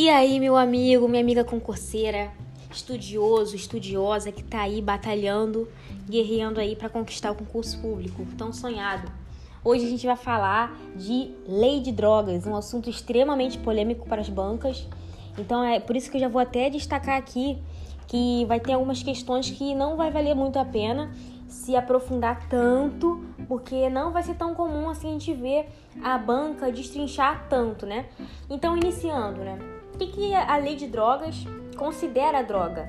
E aí, meu amigo, minha amiga concurseira, estudioso, estudiosa que tá aí batalhando, guerreando aí para conquistar o concurso público tão sonhado. Hoje a gente vai falar de lei de drogas, um assunto extremamente polêmico para as bancas. Então é por isso que eu já vou até destacar aqui que vai ter algumas questões que não vai valer muito a pena se aprofundar tanto, porque não vai ser tão comum assim a gente ver a banca destrinchar tanto, né? Então, iniciando, né? O que, a lei de drogas considera droga?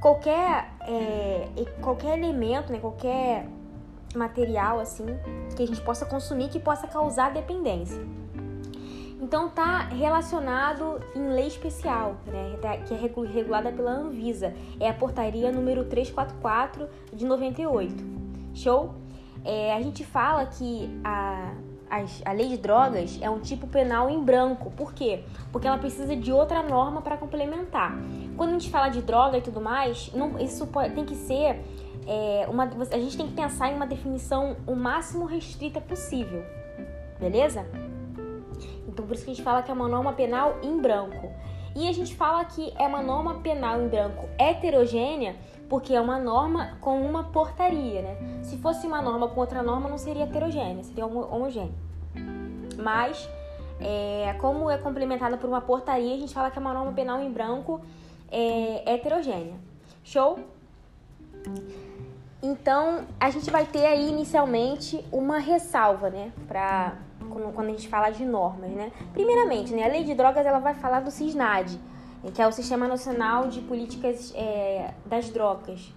Qualquer, é, qualquer elemento, né? Qualquer material assim que a gente possa consumir que possa causar dependência. Então tá relacionado em lei especial, né, que é regulada pela Anvisa. É a portaria número 344 de 98. Show? É, a gente fala que a, a, a, lei de drogas é um tipo penal em branco. Por quê? Porque ela precisa de outra norma para complementar. Quando a gente fala de droga e tudo mais, não, isso pode, tem que ser é, uma, a gente tem que pensar em uma definição o máximo restrita possível. Beleza? Então por isso que a gente fala que é uma norma penal em branco. E a gente fala que é uma norma penal em branco heterogênea porque é uma norma com uma portaria, né? Se fosse uma norma com outra norma, não seria heterogênea, seria homogênea. Mas, é, como é complementada por uma portaria, a gente fala que é uma norma penal em branco é, heterogênea. Show? Então, a gente vai ter aí inicialmente uma ressalva, né, para quando a gente fala de normas, né? Primeiramente, né, a lei de drogas ela vai falar do CISNAD, que é o Sistema Nacional de Políticas é, das Drogas.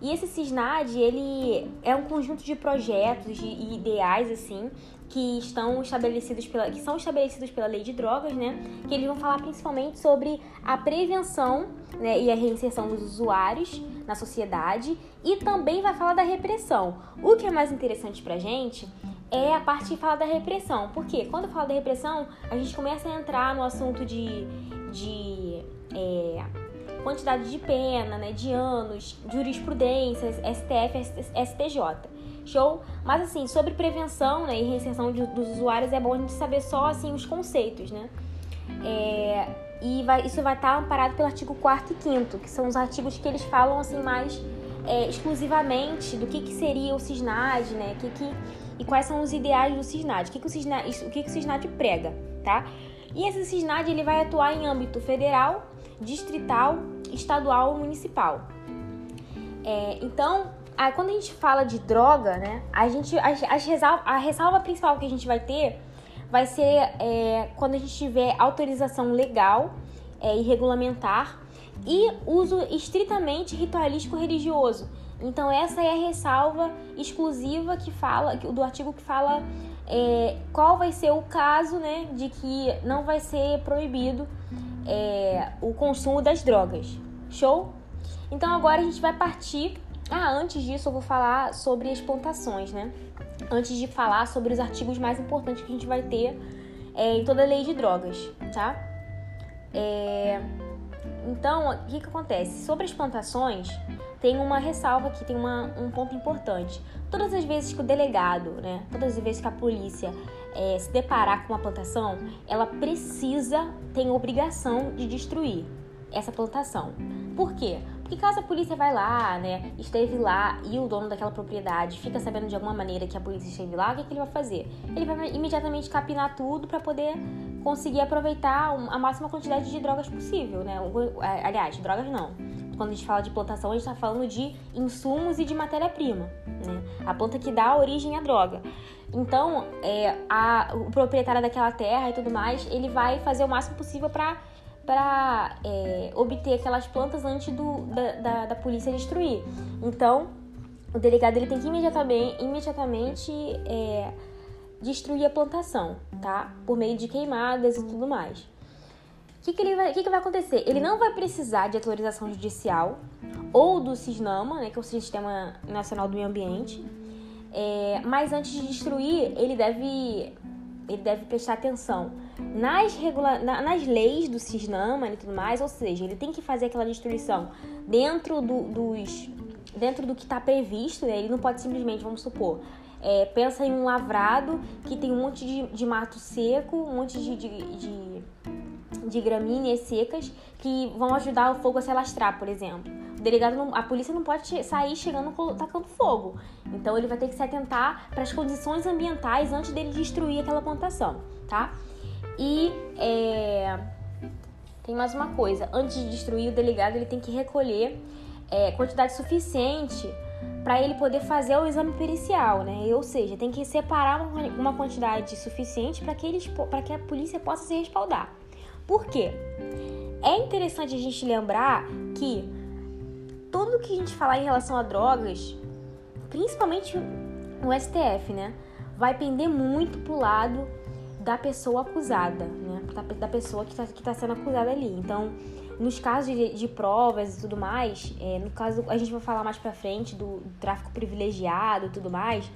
E esse CISNAD, ele é um conjunto de projetos e ideais, assim, que estão estabelecidos pela, que são estabelecidos pela lei de drogas, né? Que eles vão falar principalmente sobre a prevenção né, e a reinserção dos usuários na sociedade e também vai falar da repressão. O que é mais interessante pra gente é a parte que fala da repressão. Porque quando fala da repressão, a gente começa a entrar no assunto de, de é, quantidade de pena, né, de anos, jurisprudências, STF, STJ. Show? Mas assim, sobre prevenção né, e reinserção de, dos usuários é bom a gente saber só assim os conceitos, né? É, e vai, isso vai estar amparado pelo artigo 4 e 5 que são os artigos que eles falam assim mais é, exclusivamente do que, que seria o CISNAD, né? Que, que, e quais são os ideais do CISNAD, o que, que, o, CISNAD, o que, que o CISNAD prega, tá? E esse CISNAD ele vai atuar em âmbito federal, distrital, estadual ou municipal. É, então, quando a gente fala de droga, né, a gente a, a, ressalva, a ressalva principal que a gente vai ter vai ser é, quando a gente tiver autorização legal é, e regulamentar e uso estritamente ritualístico religioso. Então essa é a ressalva exclusiva que fala do artigo que fala é, qual vai ser o caso, né, de que não vai ser proibido é, o consumo das drogas. Show? Então agora a gente vai partir. Ah, antes disso eu vou falar sobre as plantações, né? Antes de falar sobre os artigos mais importantes que a gente vai ter é, em toda a lei de drogas, tá? É... Então, o que, que acontece? Sobre as plantações, tem uma ressalva aqui, tem uma, um ponto importante. Todas as vezes que o delegado, né, todas as vezes que a polícia é, se deparar com uma plantação, ela precisa, tem obrigação de destruir essa plantação. Por quê? Porque caso a polícia vai lá, né, esteve lá e o dono daquela propriedade fica sabendo de alguma maneira que a polícia esteve lá, o que, que ele vai fazer? Ele vai imediatamente capinar tudo para poder conseguir aproveitar a máxima quantidade de drogas possível, né? É, aliás, drogas não. Quando a gente fala de plantação, a gente está falando de insumos e de matéria-prima, né? A planta que dá origem à droga. Então, é, a, o proprietário daquela terra e tudo mais, ele vai fazer o máximo possível para para é, obter aquelas plantas antes do, da, da, da, polícia destruir. Então, o delegado ele tem que imediatamente, imediatamente é, destruir a plantação, tá? Por meio de queimadas e tudo mais. O que, que, ele vai, que, que vai acontecer? Ele não vai precisar de autorização judicial ou do CISNAMA, né, que é o Sistema Nacional do Meio Ambiente. É, mas antes de destruir, ele deve ele deve prestar atenção nas, regula nas leis do Cisnama e tudo mais, ou seja, ele tem que fazer aquela destruição dentro do, dos dentro do que está previsto, né? ele não pode simplesmente, vamos supor, é, pensa em um lavrado que tem um monte de, de mato seco, um monte de, de, de, de gramíneas secas que vão ajudar o fogo a se alastrar, por exemplo. O delegado, não, a polícia não pode sair chegando tacando fogo. Então ele vai ter que se atentar para as condições ambientais antes dele destruir aquela plantação, tá? E é, tem mais uma coisa, antes de destruir o delegado ele tem que recolher é, quantidade suficiente para ele poder fazer o exame pericial, né? Ou seja, tem que separar uma quantidade suficiente para que, eles, que a polícia possa se respaldar. Por quê? É interessante a gente lembrar que tudo que a gente falar em relação a drogas, principalmente no STF, né? Vai pender muito pro lado da pessoa acusada, né? Da, pessoa que está tá sendo acusada ali. Então, nos casos de, de provas e tudo mais, é, no caso, a gente vai falar mais pra frente do, do tráfico privilegiado e tudo mais.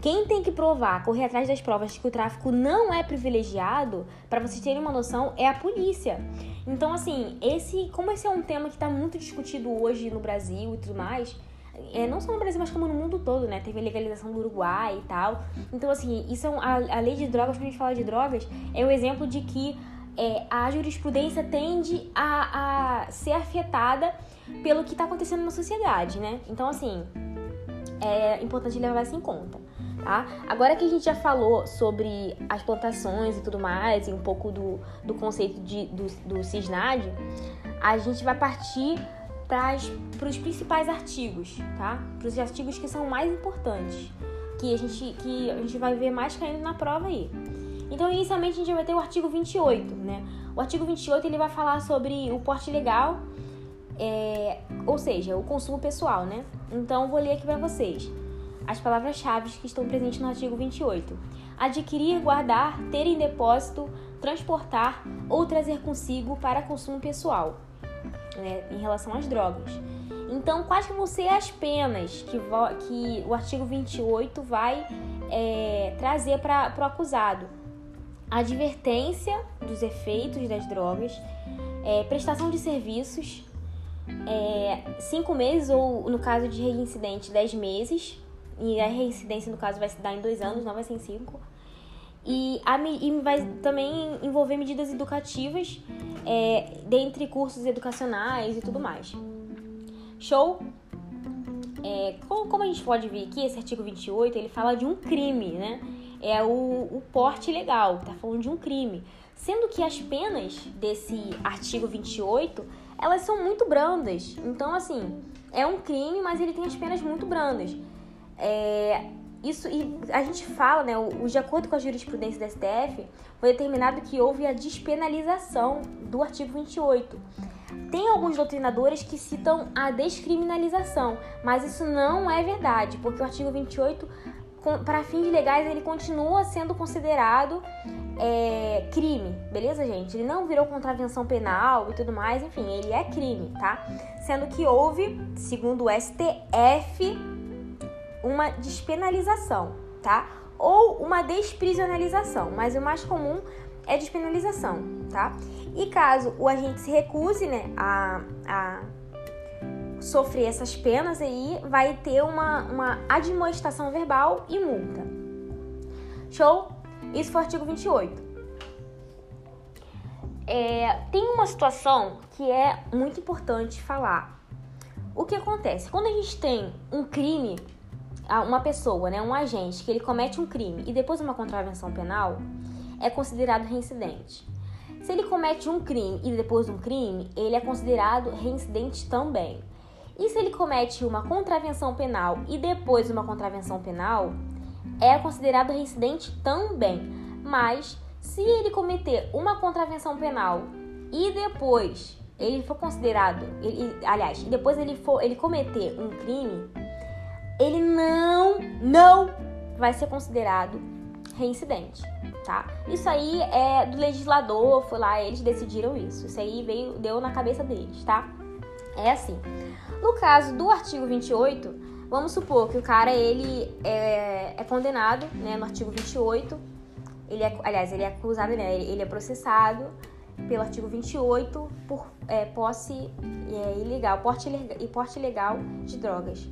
Quem tem que provar, correr atrás das provas de que o tráfico não é privilegiado, para vocês terem uma noção, é a polícia. Então, assim, esse, como esse é um tema que está muito discutido hoje no Brasil e tudo mais, é, não só no Brasil, mas como no mundo todo, né? Teve a legalização do Uruguai e tal. Então, assim, isso é um, a, a lei de drogas, quando a gente fala de drogas, é um exemplo de que é, a jurisprudência tende a, a ser afetada pelo que está acontecendo na sociedade, né? Então, assim, é importante levar isso em conta. Tá? Agora que a gente já falou sobre as plantações e tudo mais, e um pouco do, do conceito de, do, do CISNAD, a gente vai partir para os principais artigos, tá? Para os artigos que são mais importantes, que a, gente, que a gente vai ver mais caindo na prova aí. Então, inicialmente, a gente vai ter o artigo 28, né? O artigo 28 ele vai falar sobre o porte legal, é, ou seja, o consumo pessoal, né? Então, vou ler aqui para vocês as palavras-chave que estão presentes no artigo 28. Adquirir, guardar, ter em depósito, transportar ou trazer consigo para consumo pessoal, né, em relação às drogas. Então, quais vão ser as penas que, que o artigo 28 vai é, trazer para o acusado? advertência dos efeitos das drogas, é, prestação de serviços, é, cinco meses ou, no caso de reincidente, dez meses. E a reincidência, no caso, vai se dar em dois anos, não vai ser em cinco. E, a, e vai também envolver medidas educativas, é, dentre cursos educacionais e tudo mais. Show? É, como, a gente pode ver aqui, esse artigo 28, ele fala de um crime, né? é o, o porte ilegal, tá falando de um crime. Sendo que as penas desse artigo 28, elas são muito brandas. Então, assim, é um crime, mas ele tem as penas muito brandas. É, isso e a gente fala, né, o, de acordo com a jurisprudência da STF, foi determinado que houve a despenalização do artigo 28. Tem alguns doutrinadores que citam a descriminalização, mas isso não é verdade, porque o artigo 28 para fins legais, ele continua sendo considerado é, crime, beleza, gente? Ele não virou contravenção penal e tudo mais, enfim, ele é crime, tá? Sendo que houve, segundo o STF, uma despenalização, tá? Ou uma desprisionalização, mas o mais comum é despenalização, tá? E caso o agente se recuse, né, a, a sofrer essas penas aí, vai ter uma, uma admoestação verbal e multa. Show? Isso foi o artigo 28. É, tem uma situação que é muito importante falar. O que acontece? Quando a gente tem um crime, uma pessoa, né, um agente, que ele comete um crime e depois uma contravenção penal, é considerado reincidente. Se ele comete um crime e depois um crime, ele é considerado reincidente também. E se ele comete uma contravenção penal e depois uma contravenção penal, é considerado reincidente também. Mas se ele cometer uma contravenção penal e depois ele for considerado, ele, aliás, depois ele for ele cometer um crime, ele não não vai ser considerado reincidente, tá? Isso aí é do legislador, foi lá, eles decidiram isso. Isso aí veio deu na cabeça deles, tá? É assim. No caso do artigo 28, vamos supor que o cara ele é, é condenado, né, no artigo 28. Ele é, aliás, ele é acusado, né, ele é processado pelo artigo 28 por é, posse é, ilegal, porte porte ilegal de drogas.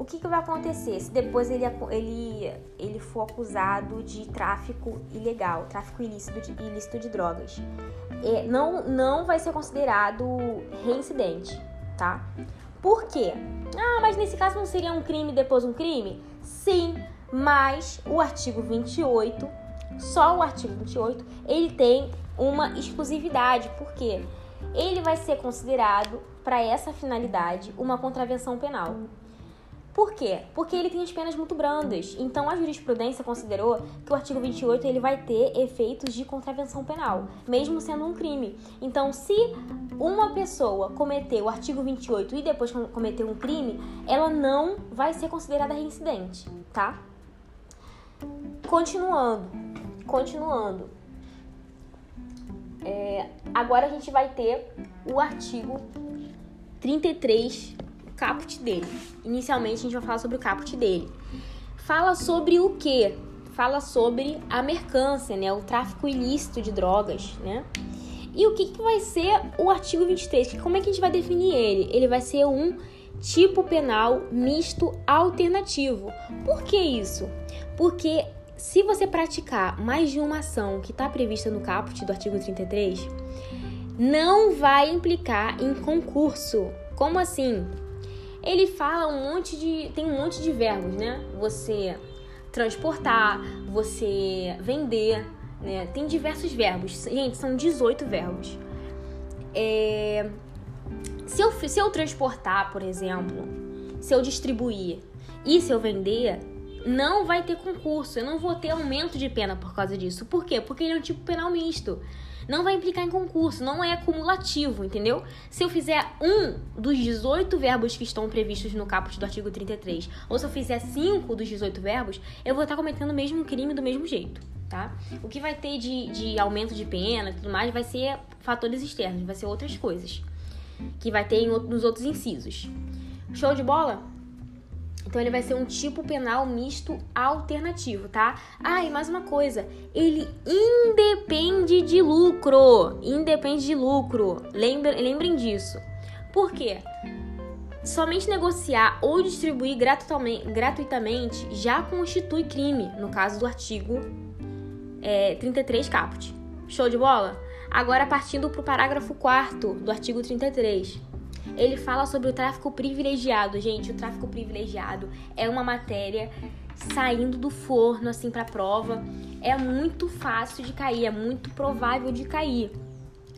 O que, que vai acontecer se depois ele, ele, ele for acusado de tráfico ilegal, tráfico ilícito de, ilícito de drogas? É, não, não vai ser considerado reincidente, tá? Por quê? Ah, mas nesse caso não seria um crime depois um crime? Sim, mas o artigo 28, só o artigo 28, ele tem uma exclusividade. Por quê? Ele vai ser considerado, para essa finalidade, uma contravenção penal. Por quê? Porque ele tem as penas muito brandas. Então a jurisprudência considerou que o artigo 28 ele vai ter efeitos de contravenção penal, mesmo sendo um crime. Então, se uma pessoa cometeu o artigo 28 e depois cometeu um crime, ela não vai ser considerada reincidente, tá? Continuando, continuando. É, agora a gente vai ter o artigo 33 caput dele. Inicialmente a gente vai falar sobre o caput dele. Fala sobre o que? Fala sobre a mercância, né? O tráfico ilícito de drogas, né? E o que, que vai ser o artigo 23? Como é que a gente vai definir ele? Ele vai ser um tipo penal misto alternativo. Por que isso? Porque se você praticar mais de uma ação que está prevista no caput do artigo 33, não vai implicar em concurso. Como assim? Ele fala um monte de. tem um monte de verbos, né? Você transportar, você vender, né? Tem diversos verbos. Gente, são 18 verbos. É... Se, eu, se eu transportar, por exemplo, se eu distribuir e se eu vender, não vai ter concurso. Eu não vou ter aumento de pena por causa disso. Por quê? Porque ele é um tipo penal misto não vai implicar em concurso, não é acumulativo, entendeu? Se eu fizer um dos 18 verbos que estão previstos no caput do artigo 33, ou se eu fizer cinco dos 18 verbos, eu vou estar cometendo o mesmo crime do mesmo jeito, tá? O que vai ter de, de aumento de pena e tudo mais vai ser fatores externos, vai ser outras coisas que vai ter em, nos outros incisos. Show de bola? Então ele vai ser um tipo penal misto alternativo, tá? Ah, e mais uma coisa, ele independe de lucro, independe de lucro. Lembrem, lembrem disso. Por quê? Somente negociar ou distribuir gratuitamente já constitui crime, no caso do artigo é, 33 caput. Show de bola? Agora partindo para o parágrafo 4 do artigo 33 ele fala sobre o tráfico privilegiado. Gente, o tráfico privilegiado é uma matéria saindo do forno assim para prova. É muito fácil de cair, é muito provável de cair.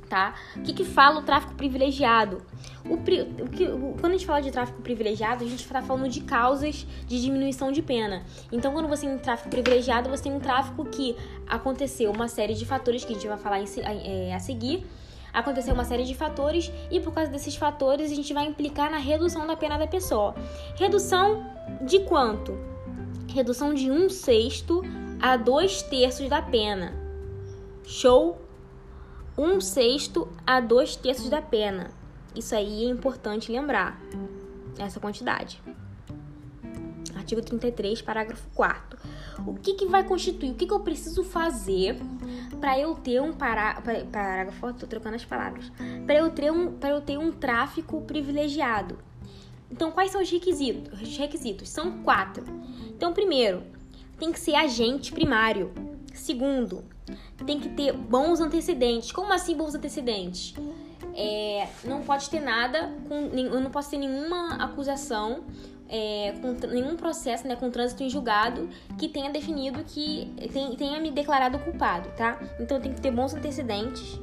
Tá? O que, que fala o tráfico privilegiado? O, o que, quando a gente fala de tráfico privilegiado, a gente está falando de causas de diminuição de pena. Então, quando você tem um tráfico privilegiado, você tem um tráfico que aconteceu uma série de fatores que a gente vai falar em, é, a seguir aconteceu uma série de fatores e por causa desses fatores a gente vai implicar na redução da pena da pessoa. Redução de quanto? Redução de um sexto a dois terços da pena. Show? Um sexto a dois terços da pena. Isso aí é importante lembrar. Essa quantidade. Artigo 33, parágrafo 4 o que, que vai constituir, o que, que eu preciso fazer para eu ter um pará, parágrafo, tô trocando as palavras, para eu ter um, eu ter um tráfico privilegiado. Então, quais são os requisitos? Os requisitos são quatro. Então, primeiro, tem que ser agente primário. Segundo, tem que ter bons antecedentes. Como assim bons antecedentes? É, não pode ter nada, com, eu não posso ter nenhuma acusação é, com nenhum processo, né, com trânsito em julgado que tenha definido que tenha me declarado culpado, tá? Então tem que ter bons antecedentes.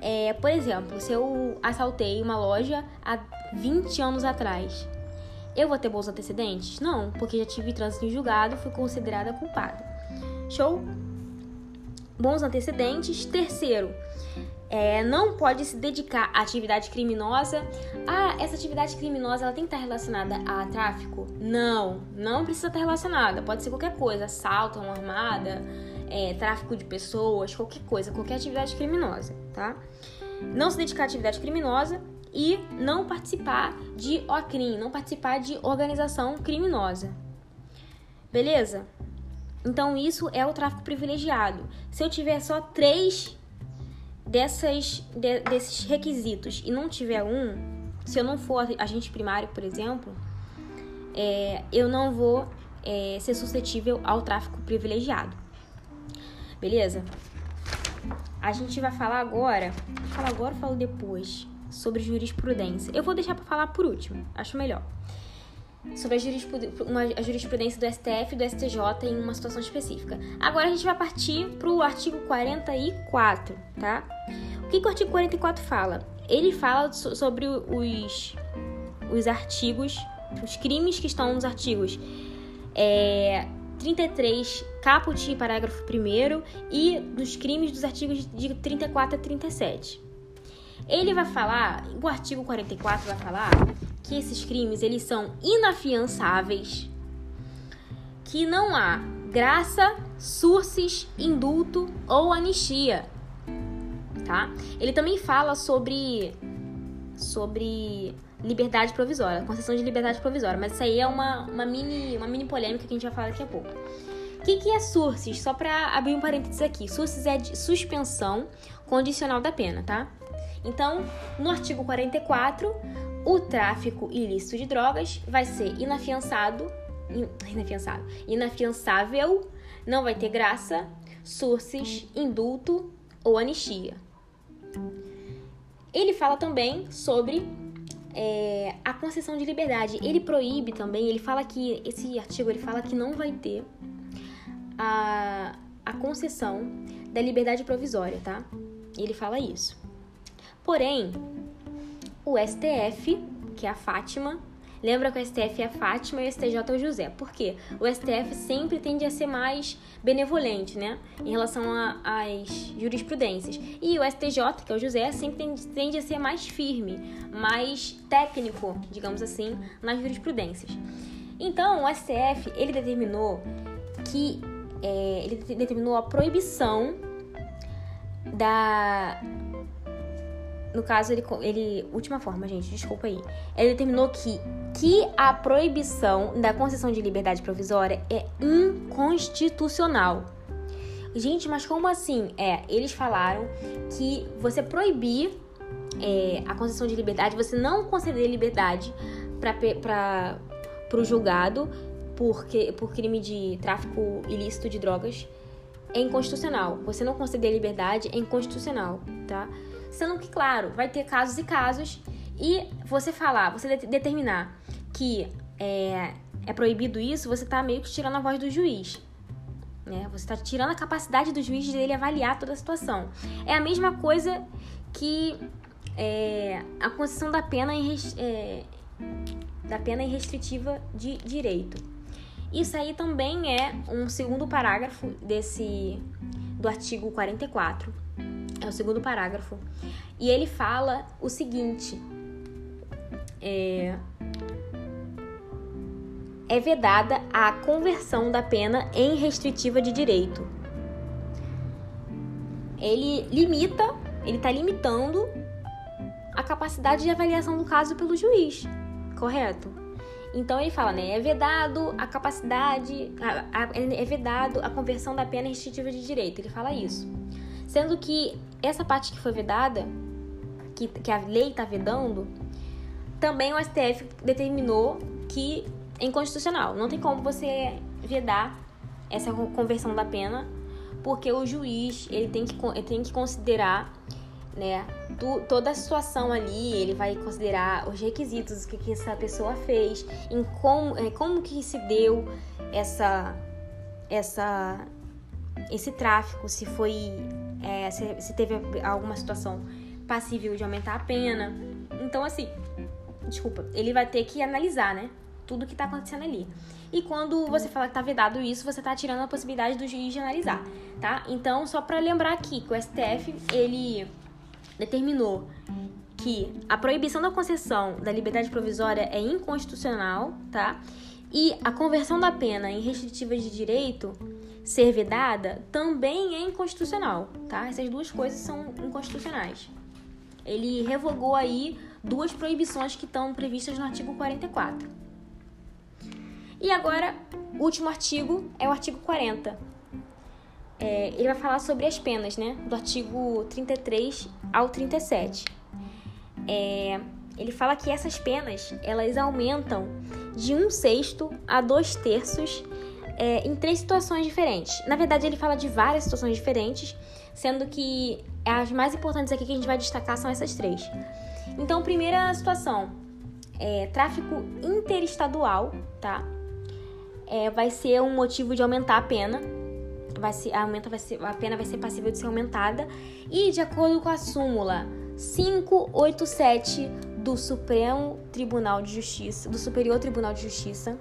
É, por exemplo, se eu assaltei uma loja há 20 anos atrás, eu vou ter bons antecedentes? Não, porque já tive trânsito em julgado, fui considerada culpada. Show? Bons antecedentes. Terceiro, é, não pode se dedicar à atividade criminosa. Ah, essa atividade criminosa ela tem que estar relacionada a tráfico? Não, não precisa estar relacionada. Pode ser qualquer coisa, assalto, uma armada, é, tráfico de pessoas, qualquer coisa, qualquer atividade criminosa, tá? Não se dedicar à atividade criminosa e não participar de OCRIM, não participar de organização criminosa. Beleza? Então isso é o tráfico privilegiado. Se eu tiver só três dessas, de, desses requisitos e não tiver um, se eu não for agente primário, por exemplo, é, eu não vou é, ser suscetível ao tráfico privilegiado. Beleza? A gente vai falar agora. Fala agora ou falo depois? Sobre jurisprudência. Eu vou deixar para falar por último, acho melhor. Sobre a, jurisprudência do STF e do STJ em uma situação específica. Agora a gente vai partir para o artigo 44, tá? O que, que o artigo 44 fala? Ele fala sobre os, os artigos, os crimes que estão nos artigos é, 33, caput, parágrafo 1 e dos crimes dos artigos de 34 a 37. Ele vai falar, o artigo 44 vai falar que esses crimes eles são inafiançáveis, que não há graça, sursis, indulto ou anistia tá? Ele também fala sobre sobre liberdade provisória, concessão de liberdade provisória, mas isso aí é uma, uma, mini, uma mini polêmica que a gente vai falar daqui a pouco. O que, que é sursis? Só para abrir um parênteses aqui. Sursis é suspensão condicional da pena, tá? Então, no artigo 44, o tráfico ilícito de drogas vai ser inafiançado, inafiançado, inafiançável, não vai ter graça, sursis, indulto ou anistia. Ele fala também sobre é, a concessão de liberdade. Ele proíbe também, ele fala que, esse artigo ele fala que não vai ter a, a concessão da liberdade provisória, tá? Ele fala isso. Porém, o STF, que é a Fátima, Lembra que o STF é a Fátima e o STJ é o José. Por quê? O STF sempre tende a ser mais benevolente, né? Em relação às jurisprudências. E o STJ, que é o José, sempre tende, a ser mais firme, mais técnico, digamos assim, nas jurisprudências. Então, o STF, ele determinou que... É, ele determinou a proibição da no caso, ele, ele. Última forma, gente, desculpa aí. Ele determinou que, que a proibição da concessão de liberdade provisória é inconstitucional. Gente, mas como assim? É, eles falaram que você proibir é, a concessão de liberdade, você não conceder liberdade para o julgado porque, por crime de tráfico ilícito de drogas é inconstitucional. Você não conceder liberdade é inconstitucional, tá? Sendo que, claro, vai ter casos e casos, e você falar, você determinar que é, é proibido isso, você está meio que tirando a voz do juiz. Né? Você está tirando a capacidade do juiz dele avaliar toda a situação. É a mesma coisa que é, a concessão da pena, é, da pena irrestritiva de direito. Isso aí também é um segundo parágrafo desse do artigo 44 é o segundo parágrafo. E ele fala o seguinte: é, é vedada a conversão da pena em restritiva de direito. Ele limita, ele está limitando a capacidade de avaliação do caso pelo juiz, correto? Então ele fala, né? É vedado a capacidade, a, a, é vedado a conversão da pena em restritiva de direito. Ele fala isso. Sendo que essa parte que foi vedada, que, que a lei está vedando, também o STF determinou que é inconstitucional. Não tem como você vedar essa conversão da pena, porque o juiz ele tem que, ele tem que considerar né, do, toda a situação ali, ele vai considerar os requisitos que, que essa pessoa fez, em como, é, como que se deu essa, essa, esse tráfico, se foi é, se, se teve alguma situação passível de aumentar a pena. Então, assim, desculpa, ele vai ter que analisar, né? Tudo que tá acontecendo ali. E quando você fala que tá vedado isso, você tá tirando a possibilidade do juiz de analisar, tá? Então, só para lembrar aqui que o STF, ele determinou que a proibição da concessão da liberdade provisória é inconstitucional, tá? E a conversão da pena em restritiva de direito ser vedada também é inconstitucional, tá? Essas duas coisas são inconstitucionais. Ele revogou aí duas proibições que estão previstas no artigo 44. E agora, o último artigo é o artigo 40. É, ele vai falar sobre as penas, né? Do artigo 33 ao 37. É, ele fala que essas penas, elas aumentam de um sexto a dois terços é, em três situações diferentes. Na verdade, ele fala de várias situações diferentes, sendo que as mais importantes aqui que a gente vai destacar são essas três. Então, primeira situação, é, tráfico interestadual, tá? É, vai ser um motivo de aumentar a pena. Vai ser, aumenta, vai ser, a pena vai ser passível de ser aumentada. E de acordo com a súmula 587 do Supremo Tribunal de Justiça, do Superior Tribunal de Justiça,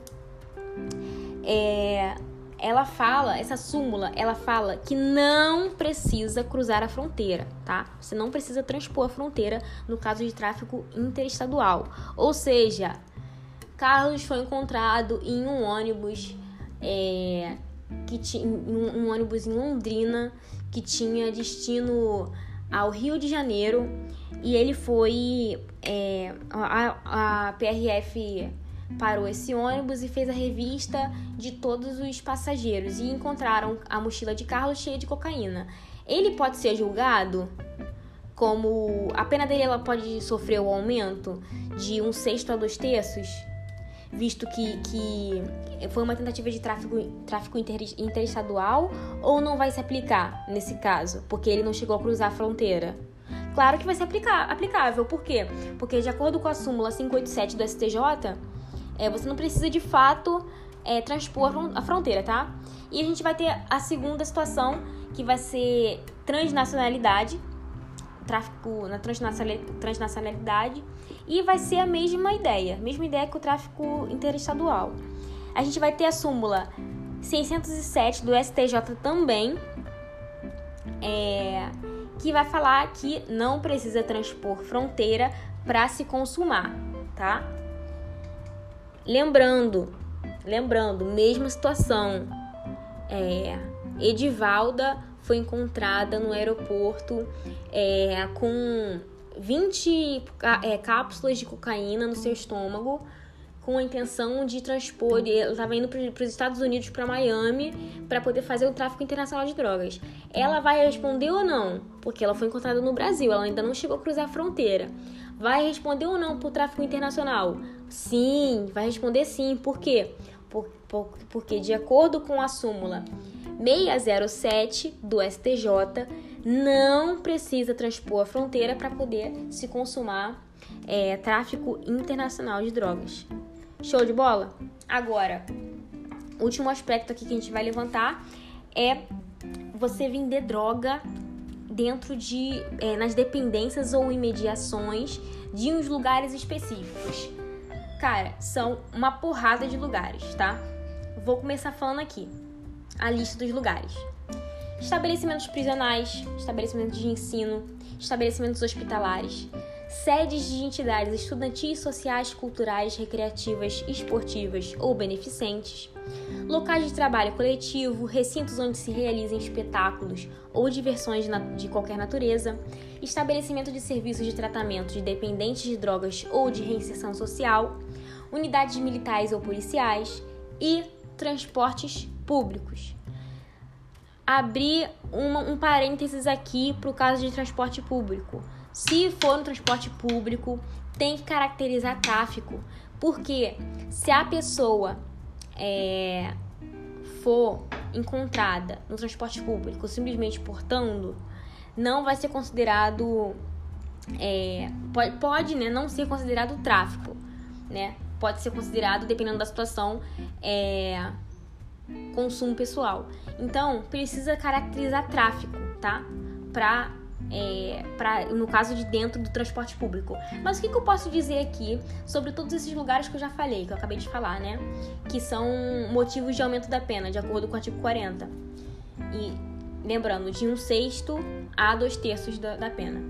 é, ela fala, essa súmula, ela fala que não precisa cruzar a fronteira, tá? Você não precisa transpor a fronteira no caso de tráfico interestadual. Ou seja, Carlos foi encontrado em um ônibus é, que tinha um, um ônibus em Londrina que tinha destino ao Rio de Janeiro e ele foi é, a, a PRF parou esse ônibus e fez a revista de todos os passageiros e encontraram a mochila de Carlos cheia de cocaína. Ele pode ser julgado como a pena dele ela pode sofrer o aumento de um sexto a dois terços, visto que, que foi uma tentativa de tráfico, tráfico inter, interestadual, ou não vai se aplicar nesse caso, porque ele não chegou a cruzar a fronteira? Claro que vai ser aplicar, aplicável, por quê? Porque de acordo com a súmula 587 do STJ, é, você não precisa de fato é, transpor a fronteira, tá? E a gente vai ter a segunda situação, que vai ser transnacionalidade, tráfico na transnacionalidade, e vai ser a mesma ideia, mesma ideia que o tráfico interestadual. A gente vai ter a súmula 607 do STJ também, é, que vai falar que não precisa transpor fronteira para se consumar, tá? Lembrando, lembrando, mesma situação. É, Edivalda foi encontrada no aeroporto é, com 20 é, cápsulas de cocaína no seu estômago, com a intenção de transpor. Ela estava indo para os Estados Unidos, para Miami, para poder fazer o tráfico internacional de drogas. Ela vai responder ou não? Porque ela foi encontrada no Brasil, ela ainda não chegou a cruzar a fronteira. Vai responder ou não por tráfico internacional? Sim, vai responder sim. Por quê? Por, por, porque, de acordo com a súmula 607 do STJ, não precisa transpor a fronteira para poder se consumar é, tráfico internacional de drogas. Show de bola? Agora, último aspecto aqui que a gente vai levantar é você vender droga dentro de é, nas dependências ou imediações de uns lugares específicos. Cara, são uma porrada de lugares, tá? Vou começar falando aqui a lista dos lugares: estabelecimentos prisionais, estabelecimentos de ensino, estabelecimentos hospitalares, sedes de entidades estudantis, sociais, culturais, recreativas, esportivas ou beneficentes, locais de trabalho coletivo, recintos onde se realizem espetáculos ou diversões de qualquer natureza, estabelecimento de serviços de tratamento de dependentes de drogas ou de reinserção social, unidades militares ou policiais e transportes públicos. Abrir um parênteses aqui para o caso de transporte público. Se for no transporte público, tem que caracterizar tráfico, porque se a pessoa é, for encontrada no transporte público simplesmente portando, não vai ser considerado. É, pode, pode né, não ser considerado tráfico, né? Pode ser considerado, dependendo da situação, é, consumo pessoal. Então, precisa caracterizar tráfico, tá? Para é, pra, no caso de dentro do transporte público. Mas o que, que, eu posso dizer aqui sobre todos esses lugares que eu já falei, que eu acabei de falar, né? Que são motivos de aumento da pena, de acordo com o artigo 40. E lembrando, de um sexto a dois terços da, da pena.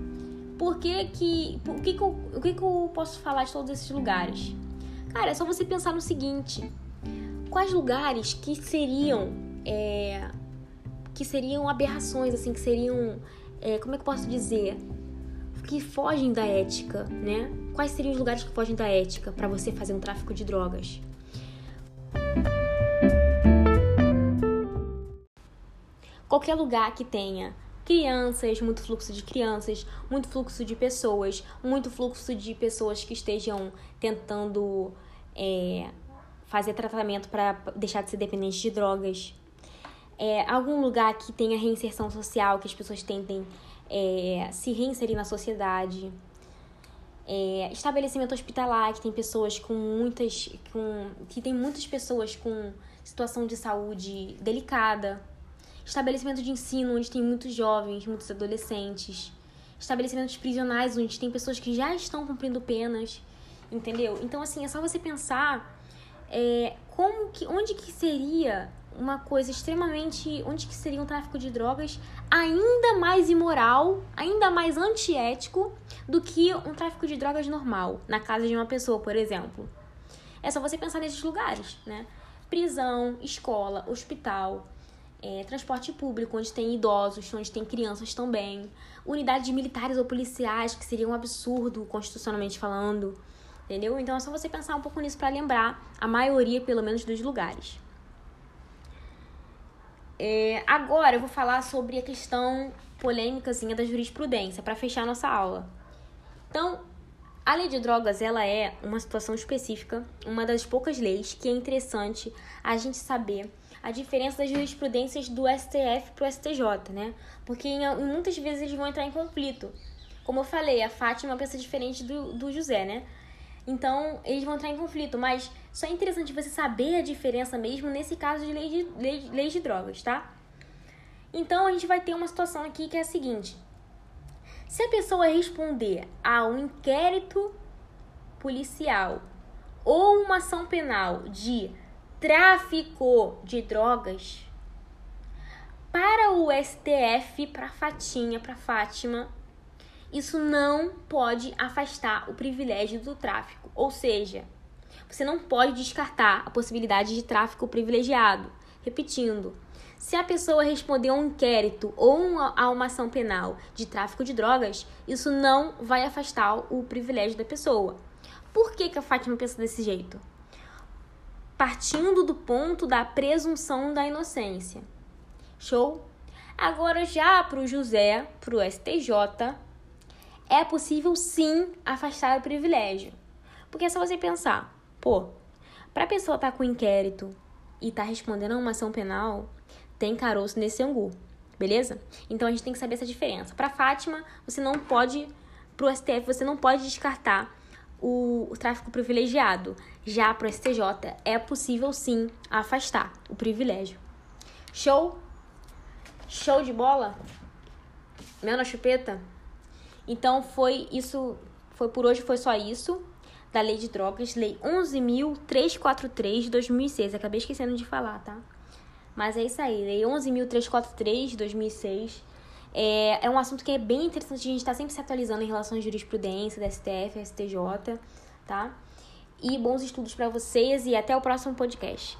Por que que, por que, que, eu, o que, que eu posso falar de todos esses lugares? Cara, é só você pensar no seguinte: quais lugares que seriam é, que seriam aberrações, assim, que seriam é, como é que eu posso dizer? Que fogem da ética, né? Quais seriam os lugares que fogem da ética para você fazer um tráfico de drogas? Qualquer lugar que tenha crianças, muito fluxo de crianças, muito fluxo de pessoas, muito fluxo de pessoas que estejam tentando é, fazer tratamento para deixar de ser dependente de drogas. É, algum lugar que tenha reinserção social, que as pessoas tentem é, se reinserir na sociedade. É, estabelecimento hospitalar, que tem pessoas com muitas. Com, que tem muitas pessoas com situação de saúde delicada. Estabelecimento de ensino, onde tem muitos jovens, muitos adolescentes. Estabelecimentos prisionais, onde tem pessoas que já estão cumprindo penas. Entendeu? Então, assim, é só você pensar é, como que, onde que seria uma coisa extremamente. onde que seria um tráfico de drogas ainda mais imoral, ainda mais antiético do que um tráfico de drogas normal, na casa de uma pessoa, por exemplo. É só você pensar nesses lugares, né? Prisão, escola, hospital, é, transporte público, onde tem idosos, onde tem crianças também, unidades militares ou policiais, que seria um absurdo constitucionalmente falando, entendeu? Então é só você pensar um pouco nisso para lembrar a maioria, pelo menos, dos lugares. É, agora eu vou falar sobre a questão polêmicazinha da jurisprudência, para fechar nossa aula. Então, a lei de drogas, ela é uma situação específica, uma das poucas leis que é interessante a gente saber a diferença das jurisprudências do STF para o STJ, né? Porque muitas vezes eles vão entrar em conflito. Como eu falei, a Fátima pensa diferente do, do José, né? Então, eles vão entrar em conflito, mas só é interessante você saber a diferença mesmo nesse caso de lei de, lei, lei de drogas, tá? Então, a gente vai ter uma situação aqui que é a seguinte. Se a pessoa responder a um inquérito policial ou uma ação penal de tráfico de drogas, para o STF, para Fatinha, para Fátima, isso não pode afastar o privilégio do tráfico. Ou seja, você não pode descartar a possibilidade de tráfico privilegiado. Repetindo, se a pessoa responder a um inquérito ou a uma ação penal de tráfico de drogas, isso não vai afastar o privilégio da pessoa. Por que, que a Fátima pensa desse jeito? Partindo do ponto da presunção da inocência. Show? Agora, já para o José, para o STJ, é possível sim afastar o privilégio. Porque é só você pensar, pô, para a pessoa estar tá com inquérito e tá respondendo a uma ação penal, tem caroço nesse angu, beleza? Então a gente tem que saber essa diferença. Para Fátima, você não pode, pro STF, você não pode descartar o, o tráfico privilegiado. Já pro STJ, é possível sim afastar o privilégio. Show? Show de bola? Mel na chupeta? Então foi isso, foi por hoje foi só isso da Lei de Drogas, Lei 11.343 de 2006. Acabei esquecendo de falar, tá? Mas é isso aí, Lei 11.343 de 2006. É, é um assunto que é bem interessante, a gente está sempre se atualizando em relação à jurisprudência da STF, STJ, tá? E bons estudos para vocês e até o próximo podcast.